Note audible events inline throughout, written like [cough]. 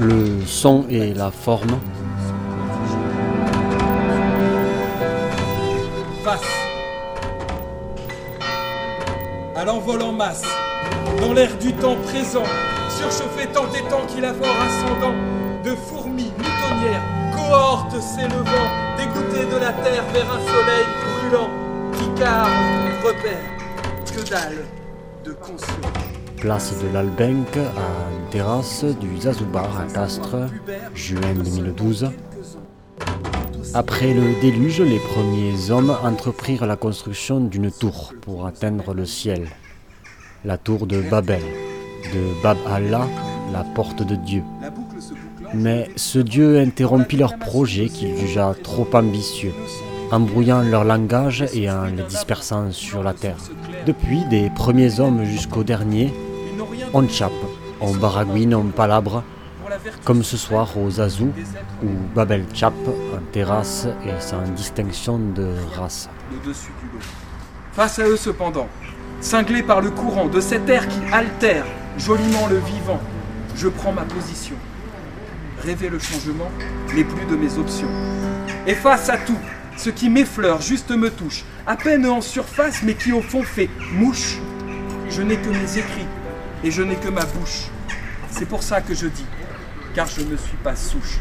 le son et la forme. Face. À l'envol en masse, dans l'air du temps présent, surchauffé tant et tant qu'il a fort ascendant, de fourmis moutonnières, cohortes s'élevant, dégoûtées de la terre vers un soleil brûlant, Picard, repère, que dalle de conscience. Place de l'Albenque à terrasse du Zazoubar à Castres, juin 2012. Après le déluge, les premiers hommes entreprirent la construction d'une tour pour atteindre le ciel. La tour de Babel, de Bab Allah, la porte de Dieu. Mais ce Dieu interrompit leur projet qu'il jugea trop ambitieux, embrouillant leur langage et en les dispersant sur la terre. Depuis, des premiers hommes jusqu'aux derniers, on chape, on baragouine, on palabre, comme ce soir aux Azou ou Babel Chap en terrasse et sans distinction de race. Face à eux cependant, cinglés par le courant de cet air qui altère joliment le vivant, je prends ma position. Rêver le changement n'est plus de mes options. Et face à tout, ce qui m'effleure, juste me touche, à peine en surface, mais qui au fond fait mouche, je n'ai que mes écrits et je n'ai que ma bouche. C'est pour ça que je dis, car je ne suis pas souche.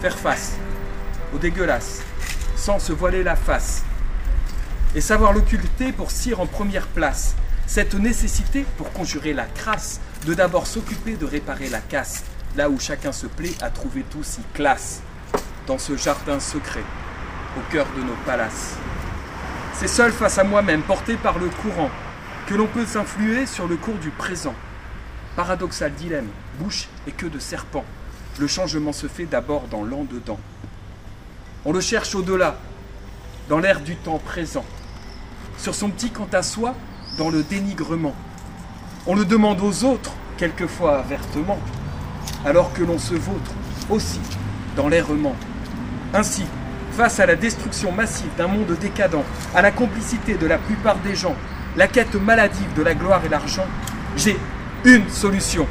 Faire face au dégueulasse, sans se voiler la face, et savoir l'occulter pour cire en première place. Cette nécessité, pour conjurer la crasse, de d'abord s'occuper de réparer la casse, là où chacun se plaît à trouver tout si classe, dans ce jardin secret, au cœur de nos palaces. C'est seul face à moi-même, porté par le courant, que l'on peut s'influer sur le cours du présent. Paradoxal dilemme, bouche et queue de serpent. Le changement se fait d'abord dans l'en-dedans. On le cherche au-delà, dans l'air du temps présent. Sur son petit quant à soi, dans le dénigrement. On le demande aux autres, quelquefois vertement, alors que l'on se vautre aussi dans l'errement. Ainsi, face à la destruction massive d'un monde décadent, à la complicité de la plupart des gens, la quête maladive de la gloire et l'argent, j'ai une solution.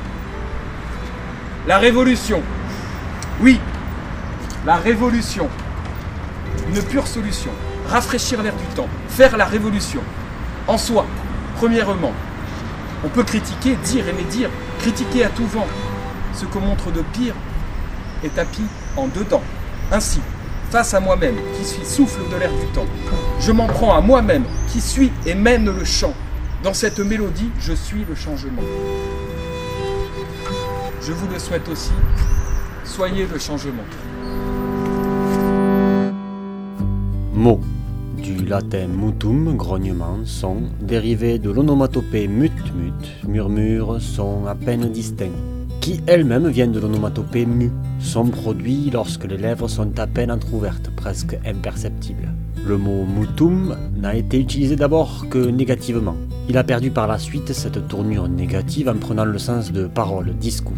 La révolution. Oui, la révolution. Une pure solution. Rafraîchir l'air du temps. Faire la révolution. En soi, premièrement, on peut critiquer, dire et médire, critiquer à tout vent. Ce qu'on montre de pire est tapis en dedans. Ainsi, face à moi-même, qui suis souffle de l'air du temps. Je m'en prends à moi-même, qui suis et mène le chant. Dans cette mélodie, je suis le changement. Je vous le souhaite aussi, soyez le changement. Mot du latin mutum, grognement, son, dérivé de l'onomatopée mut mut, murmure, son à peine distinct qui elle-même vient de l'onomatopée mu, son produit lorsque les lèvres sont à peine entrouvertes, presque imperceptibles. Le mot mutum n'a été utilisé d'abord que négativement. Il a perdu par la suite cette tournure négative en prenant le sens de parole, discours.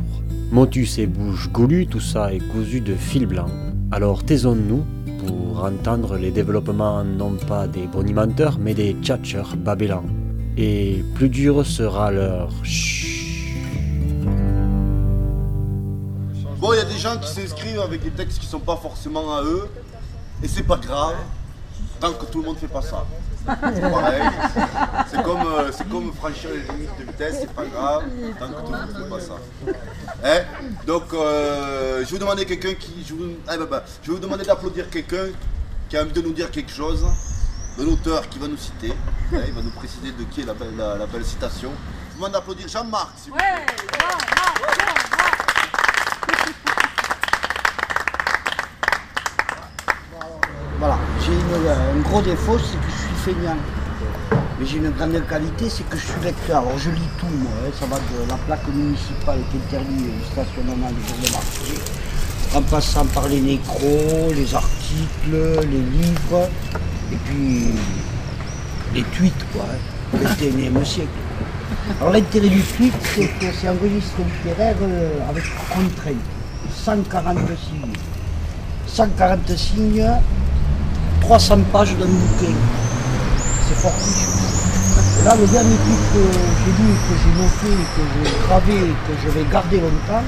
Motus et bouche goulue, tout ça est cousu de fil blanc. Alors taisons-nous pour entendre les développements non pas des bonimenteurs mais des tchatchers babélans. Et plus dur sera leur chut Bon, il y a des gens qui s'inscrivent avec des textes qui sont pas forcément à eux, et c'est pas grave, tant que tout le monde fait pas ça. C'est pareil. C'est comme, euh, franchir les limites de vitesse, c'est pas grave, tant que tout le monde fait pas ça. Hein? Donc, euh, je vais vous demander quelqu'un qui. Ah, bah, bah, je vais vous demander d'applaudir quelqu'un qui a envie de nous dire quelque chose, de l'auteur qui va nous citer. Hein, il va nous préciser de qui est la belle, la, la belle citation. Je vous demande d'applaudir Jean-Marc, s'il vous plaît. Voilà, j'ai une- un gros défaut, c'est que je suis feignant. Mais j'ai une grande qualité, c'est que je suis lecteur. Alors je lis tout, moi. hein. Ça va de la plaque municipale qui interdit le stationnement des jours de marché, en passant par les nécros, les articles, les livres, et puis les tweets, quoi. hein, du 21e siècle. Alors l'intérêt du tweet, c'est que c'est un registre littéraire euh, avec contrainte. 140 signes. 140 signes, 300 pages d'un bouquin. C'est. Et là, le dernier truc que j'ai lu, que j'ai noté, que j'ai gravé, que je vais garder longtemps,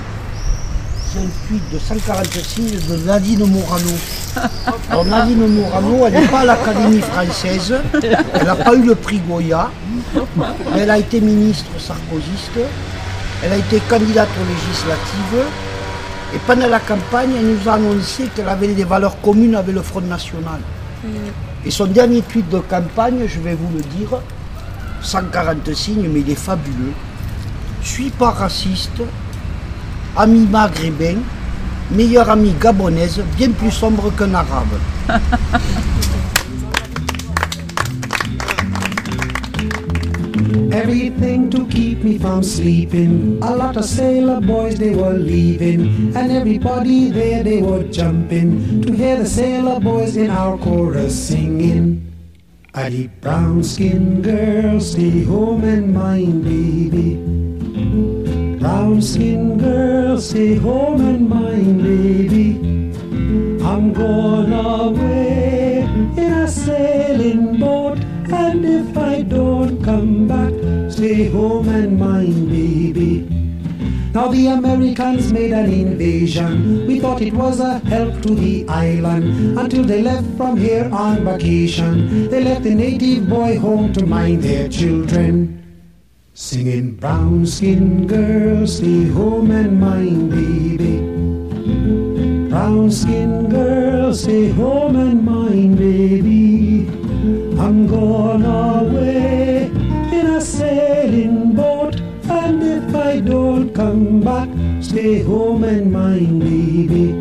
c'est un tweet de 140 signes de Nadine Morano. [laughs] Alors Nadine Morano, elle n'est pas à l'Académie française, elle n'a pas eu le prix Goya, mais elle a été ministre sarkozyste, elle a été candidate aux législatives, et pendant la campagne, elle nous a annoncé qu'elle avait des valeurs communes avec le Front National. Et son dernier tweet de campagne, je vais vous le dire, 140 signes, mais il est fabuleux. Suis pas raciste, ami maghrébin, meilleur ami gabonaise, bien plus sombre qu'un arabe. Everything to keep me from sleeping. A lot of sailor boys they were leaving, and everybody there they were jumping to hear the sailor boys in our chorus singing. A deep brown skin girl, stay home and mind baby. Brown skin girl, stay home and mind baby. I'm going away in a sailing boat, and if I don't come back, stay home and mind baby. Now the Americans made an invasion. We thought it was a help to the island until they left from here on vacation. They left the native boy home to mind their children. Singing brown skin girl, stay home and mind baby. Brown skin girl, stay home and mind stay home and mind baby.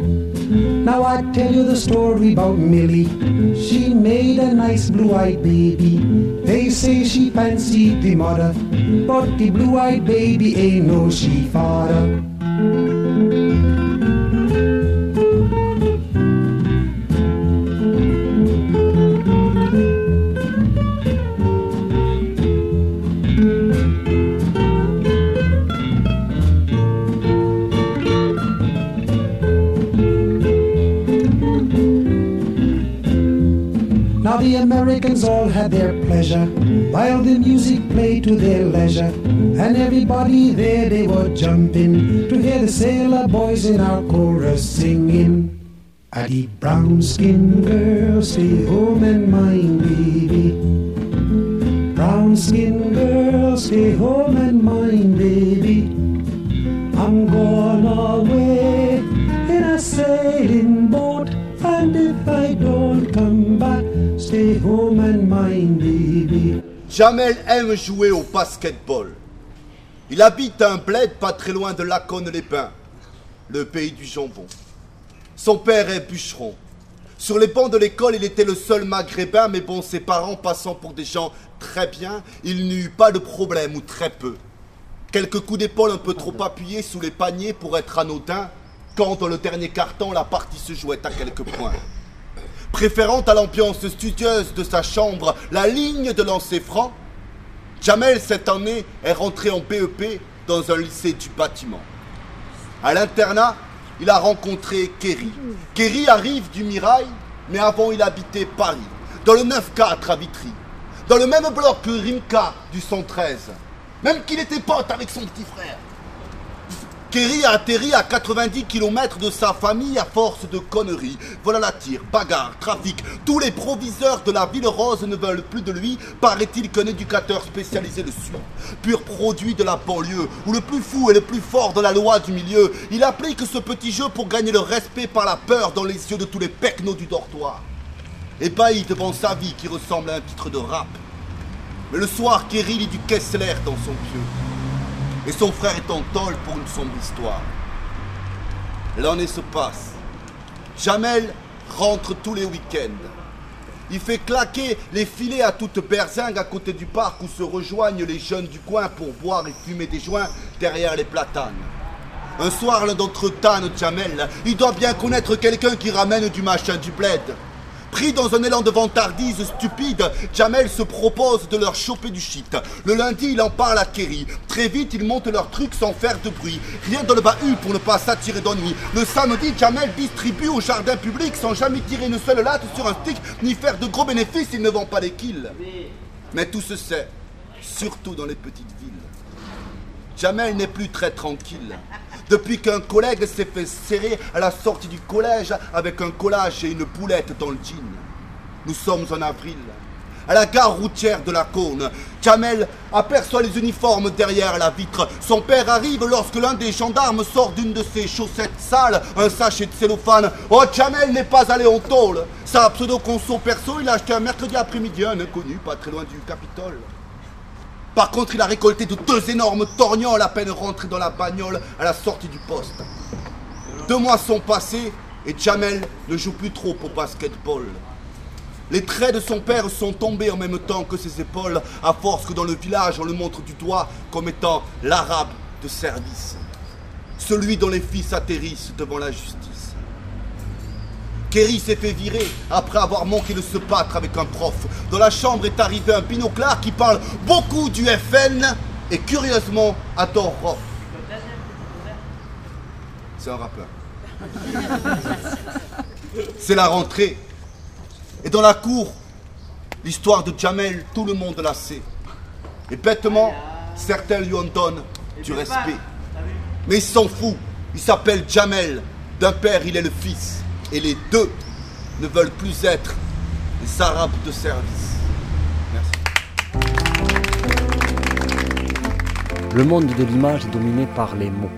Now I tell you the story about Millie. She made a nice blue-eyed baby. They say she fancied the mother, but the blue-eyed baby ain't no she father. Americans all had their pleasure while the music played to their leisure. And everybody there they were jumping to hear the sailor boys in our chorus singing. A deep brown skin girl, stay home and mind baby. Brown skin girl, stay home and mind baby. I'm gone away in a sailing boat, and if I don't come back, Jamel aime jouer au basketball. Il habite un bled pas très loin de Laconne-les-Bains, le pays du jambon. Son père est bûcheron. Sur les bancs de l'école, il était le seul maghrébin, mais bon, ses parents passant pour des gens très bien, il n'eut pas de problème ou très peu. Quelques coups d'épaule un peu trop appuyés sous les paniers pour être anodins, quand dans le dernier carton, la partie se jouait à quelques points. Préférant à l'ambiance studieuse de sa chambre la ligne de lancer franc, Jamel, cette année, est rentré en BEP dans un lycée du bâtiment. À l'internat, il a rencontré Kerry. Kerry arrive du Mirail, mais avant il habitait Paris, dans le 9-4 à Vitry, dans le même bloc que Rimka du 113, même qu'il était pote avec son petit frère. Kerry a atterri à 90 km de sa famille à force de conneries. Voilà la tire, bagarre, trafic. Tous les proviseurs de la ville rose ne veulent plus de lui. Paraît-il qu'un éducateur spécialisé le suit. Pur produit de la banlieue, où le plus fou et le plus fort de la loi du milieu. Il applique ce petit jeu pour gagner le respect par la peur dans les yeux de tous les pecnos du dortoir. Ébahi devant sa vie qui ressemble à un titre de rap. Mais le soir, Kerry lit du Kessler dans son pieu et son frère est en tôle pour une sombre histoire. L'année se passe. Jamel rentre tous les week-ends. Il fait claquer les filets à toute berzingue à côté du parc où se rejoignent les jeunes du coin pour boire et fumer des joints derrière les platanes. Un soir, l'un d'entre eux tanne Jamel. Il doit bien connaître quelqu'un qui ramène du machin du bled. Pris dans un élan de vantardise stupide, Jamel se propose de leur choper du shit. Le lundi, il en parle à Kerry. Très vite, ils montent leur truc sans faire de bruit. Rien dans le bahut pour ne pas s'attirer d'ennui. Le samedi, Jamel distribue au jardin public sans jamais tirer une seule latte sur un stick ni faire de gros bénéfices. Il ne vend pas les kills. Mais tout se sait, surtout dans les petites villes. Jamel n'est plus très tranquille. Depuis qu'un collègue s'est fait serrer à la sortie du collège avec un collage et une boulette dans le jean. Nous sommes en avril. À la gare routière de la Cône, Jamel aperçoit les uniformes derrière la vitre. Son père arrive lorsque l'un des gendarmes sort d'une de ses chaussettes sales, un sachet de cellophane. Oh, Jamel n'est pas allé en tôle. Sa pseudo-conso perso, il a acheté un mercredi après-midi un inconnu, pas très loin du Capitole. Par contre, il a récolté de deux énormes torgnoles à peine rentré dans la bagnole à la sortie du poste. Deux mois sont passés et Jamel ne joue plus trop au basketball. Les traits de son père sont tombés en même temps que ses épaules, à force que dans le village on le montre du doigt comme étant l'arabe de service. Celui dont les fils atterrissent devant la justice. Kerry s'est fait virer après avoir manqué de se battre avec un prof. Dans la chambre est arrivé un binoclard qui parle beaucoup du FN et curieusement adore rock. C'est un rappeur. [laughs] C'est la rentrée. Et dans la cour, l'histoire de Jamel, tout le monde la sait. Et bêtement, certains lui en donnent du respect. Mais il s'en fout. Il s'appelle Jamel. D'un père, il est le fils. Et les deux ne veulent plus être les Arabes de service. Merci. Le monde de l'image est dominé par les mots.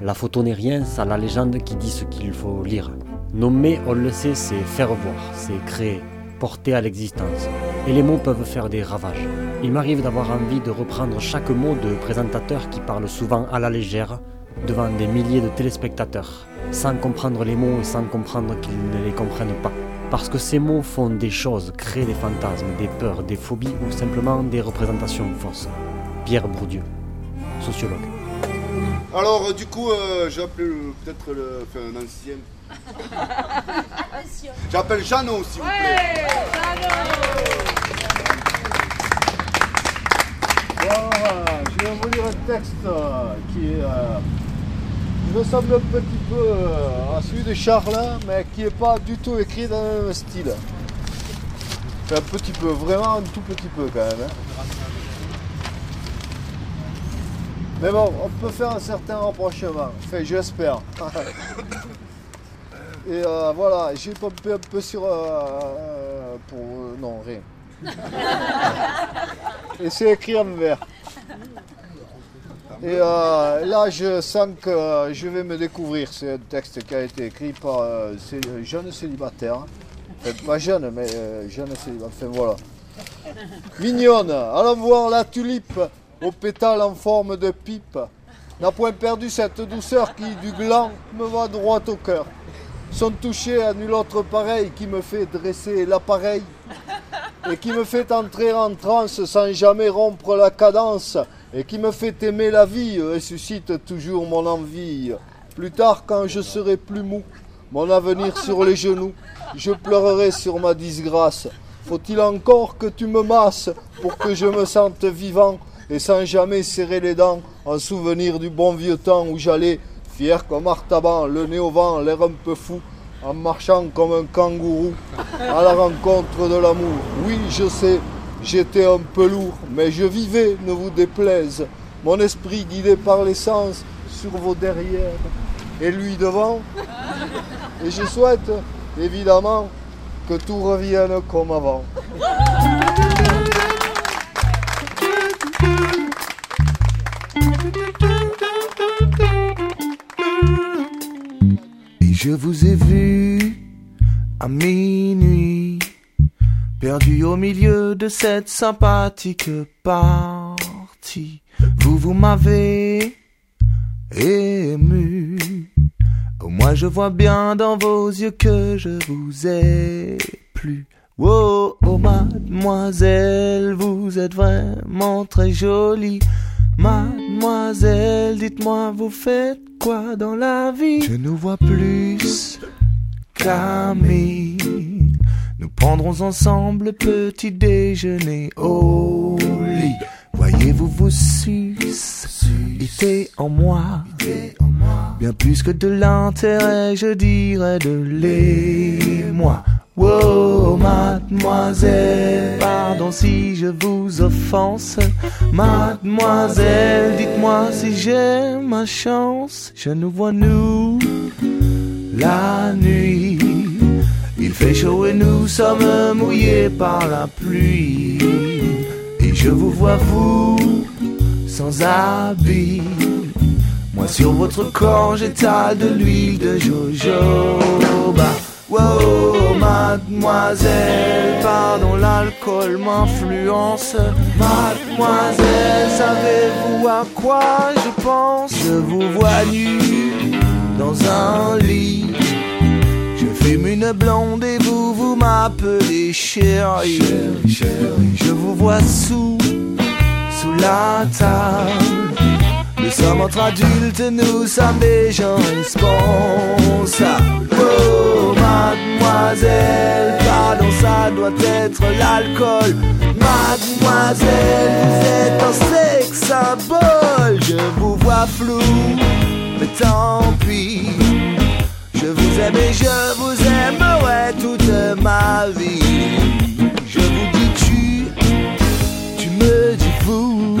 La photo n'est rien sans la légende qui dit ce qu'il faut lire. Nommer, on le sait, c'est faire voir, c'est créer, porter à l'existence. Et les mots peuvent faire des ravages. Il m'arrive d'avoir envie de reprendre chaque mot de présentateurs qui parlent souvent à la légère, devant des milliers de téléspectateurs, sans comprendre les mots et sans comprendre qu'ils ne les comprennent pas. Parce que ces mots font des choses, créent des fantasmes, des peurs, des phobies ou simplement des représentations fausses. Pierre Bourdieu, sociologue. Alors, euh, du coup, euh, j'appelle euh, peut-être le, enfin, un ancien. J'appelle Jeannot, s'il vous plaît. Voilà, je vais vous lire un texte euh, qui est, euh, qui ressemble un petit peu euh, à celui de Charles, mais qui n'est pas du tout écrit dans le même style. Un petit peu, vraiment un tout petit peu quand même. hein. Mais bon, on peut faire un certain rapprochement. Enfin, j'espère. [laughs] Et euh, voilà, j'ai pompé un peu sur... euh, euh, pour... euh, non, rien. [laughs] Et c'est écrit en vert. Et euh, là, je sens que euh, je vais me découvrir. C'est un texte qui a été écrit par euh, ces jeunes célibataires. Enfin, pas jeune, mais euh, jeune célibataire. Enfin, voilà. Mignonne, allons voir la tulipe aux pétales en forme de pipe. N'a point perdu cette douceur qui, du gland, me va droit au cœur. Son toucher à nul autre pareil qui me fait dresser l'appareil et qui me fait entrer en transe sans jamais rompre la cadence, et qui me fait aimer la vie et suscite toujours mon envie. Plus tard, quand je serai plus mou, mon avenir sur les genoux, je pleurerai sur ma disgrâce. Faut-il encore que tu me masses pour que je me sente vivant et sans jamais serrer les dents, en souvenir du bon vieux temps où j'allais, fier comme Artaban, le nez au vent, l'air un peu fou, en marchant comme un kangourou à la rencontre de l'amour. Oui, je sais, j'étais un peu lourd, mais je vivais, ne vous déplaise. Mon esprit guidé par l'essence sur vos derrières et lui devant. Et je souhaite, évidemment, que tout revienne comme avant. Et je vous ai vu à minuit, perdu au milieu de cette sympathique partie. Vous, vous m'avez ému. Au moins je vois bien dans vos yeux que je vous ai plu. Oh, oh mademoiselle, vous êtes vraiment très jolie. Mademoiselle, dites-moi, vous faites quoi dans la vie? Je nous vois plus qu'amis. Nous prendrons ensemble petit déjeuner au lit. Voyez-vous vous susciter en moi Bien plus que de l'intérêt, je dirais de l'émoi. Wow, mademoiselle, pardon si je vous offense. Mademoiselle, dites-moi si j'ai ma chance. Je nous vois nous la nuit. Fait chaud et nous sommes mouillés par la pluie. Et je vous vois vous sans habit. Moi sur votre corps j'étale de l'huile de jojoba. Wow, mademoiselle, pardon, l'alcool m'influence. Mademoiselle, savez-vous à quoi je pense? Je vous vois nu dans un lit. Fume une blonde et vous, vous m'appelez chérie. Je vous vois sous, sous la table. Nous sommes entre adultes, nous sommes des gens responsables. Oh, mademoiselle, pardon, ça doit être l'alcool. Mademoiselle, vous êtes un sex symbole. Je vous vois flou, mais tant pis. Je vous aime et je vous aimerai toute ma vie. Je vous dis tu, tu me dis vous.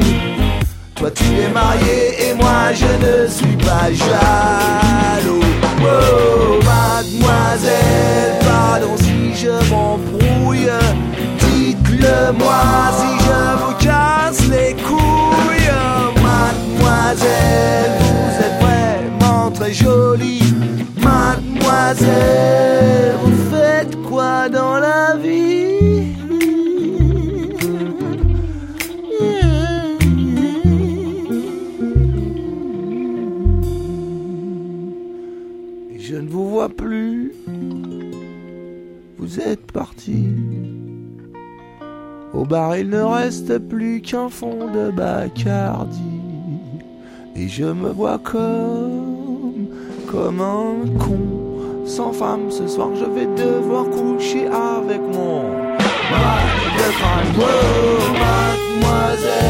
Toi tu es marié et moi je ne suis pas jaloux. Oh mademoiselle, pardon si je m'embrouille. Dites-le moi si je vous Vous faites quoi dans la vie? Je ne vous vois plus. Vous êtes parti. Au bar, il ne reste plus qu'un fond de Bacardi. Et je me vois comme, comme un con. Sans femme, ce soir, je vais devoir coucher avec mon mal de crâne. Oh, mademoiselle,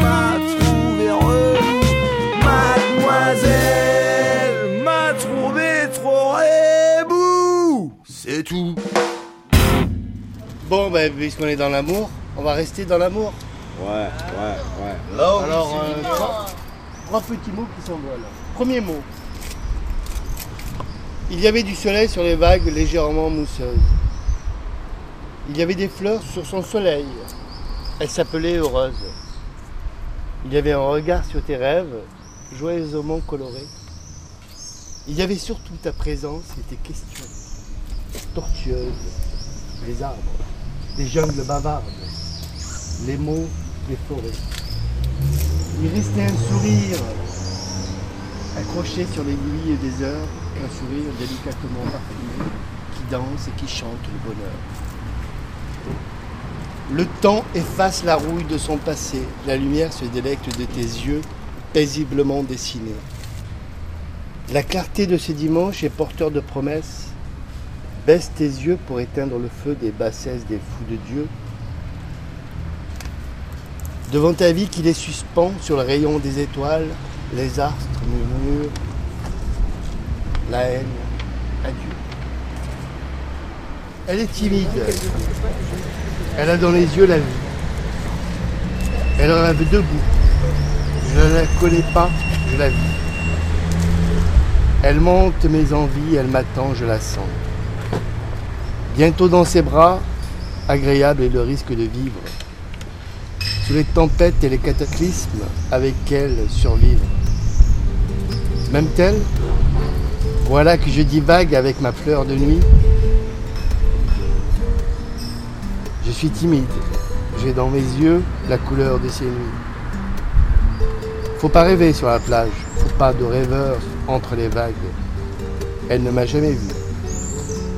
m'a trouvé heureux. Mademoiselle, m'a trouvé trop rebou. C'est tout. Bon, ben, puisqu'on est dans l'amour, on va rester dans l'amour. Ouais, ouais, ouais. Alors, euh, trois, trois petits mots qui s'envolent. Premier mot. Il y avait du soleil sur les vagues légèrement mousseuses. Il y avait des fleurs sur son soleil. Elle s'appelait Heureuse. Il y avait un regard sur tes rêves, joyeusement colorés. Il y avait surtout ta présence et tes questions, tortueuses, les arbres, les jungles bavardes, les mots, les forêts. Il restait un sourire accroché sur l'aiguille des heures, un sourire délicatement parfumé qui danse et qui chante le bonheur. Le temps efface la rouille de son passé, la lumière se délecte de tes yeux paisiblement dessinés. La clarté de ce dimanche est porteur de promesses. Baisse tes yeux pour éteindre le feu des bassesses des fous de Dieu. Devant ta vie qui les suspend sur le rayon des étoiles, les astres murmurent la haine, adieu. Elle est timide. Elle a dans les yeux la vie. Elle rêve debout. Je ne la connais pas, je la vis. Elle monte mes envies, elle m'attend, je la sens. Bientôt dans ses bras, agréable est le risque de vivre. Sous les tempêtes et les cataclysmes, avec elle survivre. Même-t-elle Voilà que je divague avec ma fleur de nuit. Je suis timide. J'ai dans mes yeux la couleur de ces nuits. Faut pas rêver sur la plage. Faut pas de rêveur entre les vagues. Elle ne m'a jamais vu.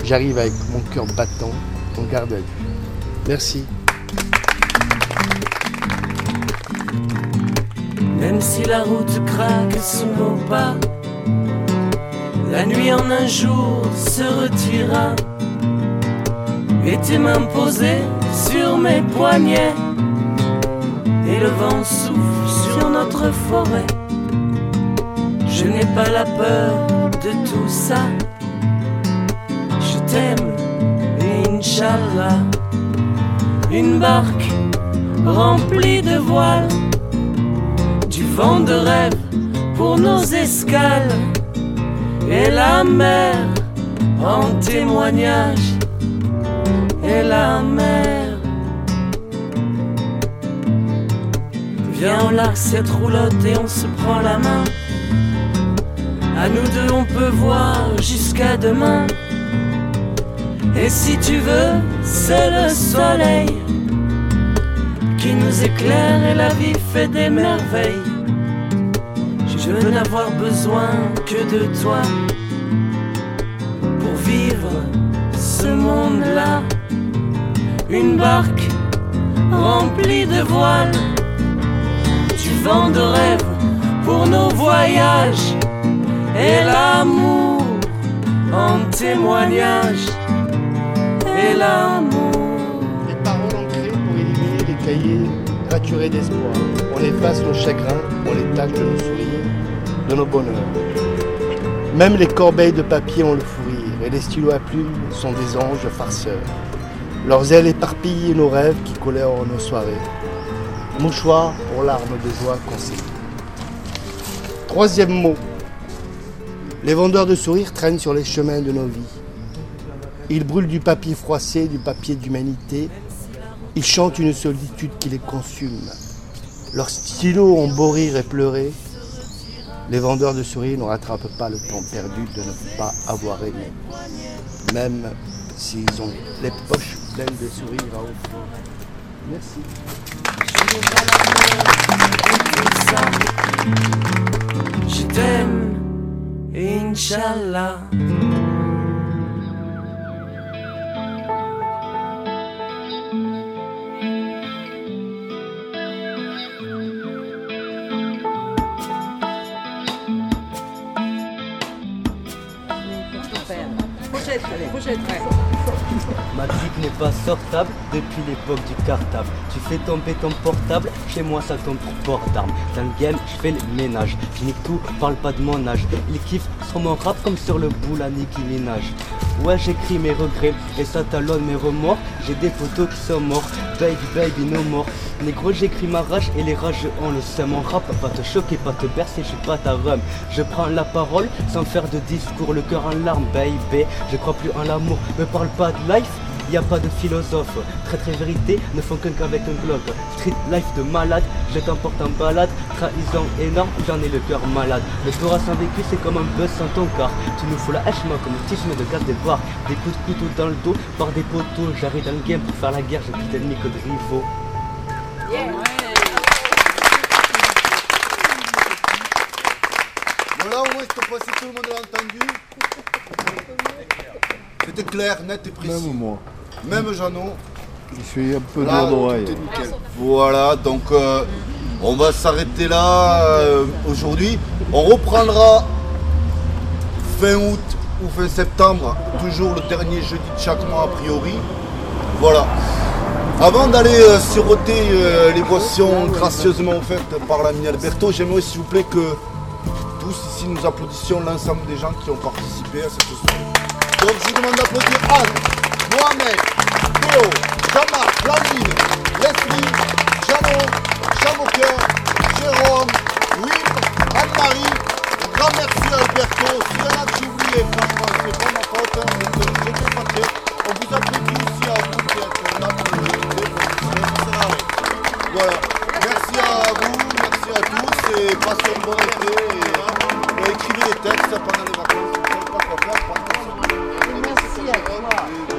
J'arrive avec mon cœur battant en garde à vue. Merci. Même si la route craque sous nos pas, la nuit en un jour se retira. Et tes mains posées sur mes poignets, et le vent souffle sur notre forêt. Je n'ai pas la peur de tout ça. Je t'aime Inch'Allah, une barque remplie de voiles, du vent de rêve pour nos escales, et la mer en témoignage, et la mer. Viens, on cette roulotte et on se prend la main. À nous deux, on peut voir jusqu'à demain. Et si tu veux, c'est le soleil qui nous éclaire et la vie fait des merveilles. Je veux n'avoir besoin que de toi pour vivre ce monde-là. Une barque remplie de voiles, du vent de rêve pour nos voyages et l'amour en témoignage et l'amour. Les paroles ancrées pour éliminer les cahiers raturés d'espoir. On efface nos chagrins, on les tâche de nos sourires, de nos bonheurs. Même les corbeilles de papier ont le fou rire et les stylos à plumes sont des anges farceurs. Leurs ailes éparpillent nos rêves qui colèrent nos soirées. Mouchoir pour larmes de joie sait. Troisième mot. Les vendeurs de sourires traînent sur les chemins de nos vies. Ils brûlent du papier froissé, du papier d'humanité. Ils chantent une solitude qui les consume. Leurs stylos ont beau rire et pleurer. Les vendeurs de sourires ne rattrapent pas le temps perdu de ne pas avoir aimé. Même s'ils ont les poches pleines de à offrir. Merci. Je t'aime. Ma musique n'est pas sortable depuis l'époque du cartable. Tu fais tomber ton portable, chez moi ça tombe pour port d'armes. Dans le game, je fais le ménage. Je nique tout, parle pas de mon âge. Il kiffe sur mon rap comme sur le boule à Nicki Minaj. Ouais, j'écris mes regrets et ça talonne mes remords. J'ai des photos qui sont morts. Baby, baby, no more. Négro, j'écris ma rage et les rages ont le seum. Mon rap va te choquer, pas te bercer, je suis pas ta rhum. Je prends la parole sans faire de discours, le cœur en larmes, baby. Je crois plus en l'amour, me parle pas de life. Y a pas de philosophe, très très vérité ne font qu'un qu'avec un globe. Street life de malade, je t'emporte en balade. Trahison énorme, j'en ai le cœur malade. Le Torah sans vécu, c'est comme un buzz sans ton corps. Tu nous fous la hache, moi, comme un tisme de garde des bois. Des coups de couteau dans le dos, par des poteaux. J'arrive dans le game pour faire la guerre, j'ai plus d'ennemis que de rivaux. Voilà, au moins cette fois-ci tout le monde l'a entendu? C'était clair, net et précis. Même moi. Même Jeannot. Je suis un peu Là, est nickel. Voilà, donc euh, on va s'arrêter là euh, aujourd'hui. On reprendra fin août ou fin septembre, toujours le dernier jeudi de chaque mois a priori. Voilà. Avant d'aller euh, siroter euh, les boissons gracieusement offertes par l'ami Alberto, j'aimerais s'il vous plaît que tous ici nous applaudissions l'ensemble des gens qui ont participé à cette soirée. Donc je vous demande d'applaudir Anne, Mohamed, Théo, Jean-Marc, Blandine, Leslie, Jeannot, Chamoqueur, Jérôme, Will, Anne-Marie. Grand merci à Alberto. S'il y en a que j'ai oublié, franchement, c'est pas ma faute. je te fâché. On vous applaudit aussi à vous qui êtes là pour règle. Voilà. Merci à vous, merci à tous et passez une bonne été. Et, et écrivez des textes pendant les vacances. Vous ne savez pas quoi faire. Merci à toi.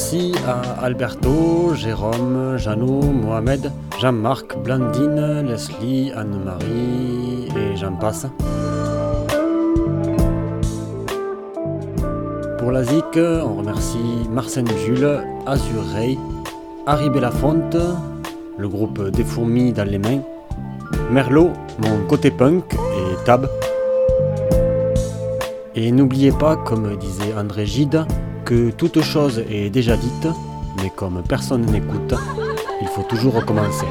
Merci à Alberto, Jérôme, Jeannot, Mohamed, Jean-Marc, Blandine, Leslie, Anne-Marie et j'en passe. Pour la ZIC, on remercie Marcel Jules, Azur Ray, Harry Belafonte, le groupe Des Fourmis dans les mains, Merlot, mon côté punk et Tab. Et n'oubliez pas, comme disait André Gide, que toute chose est déjà dite, mais comme personne n'écoute, il faut toujours recommencer.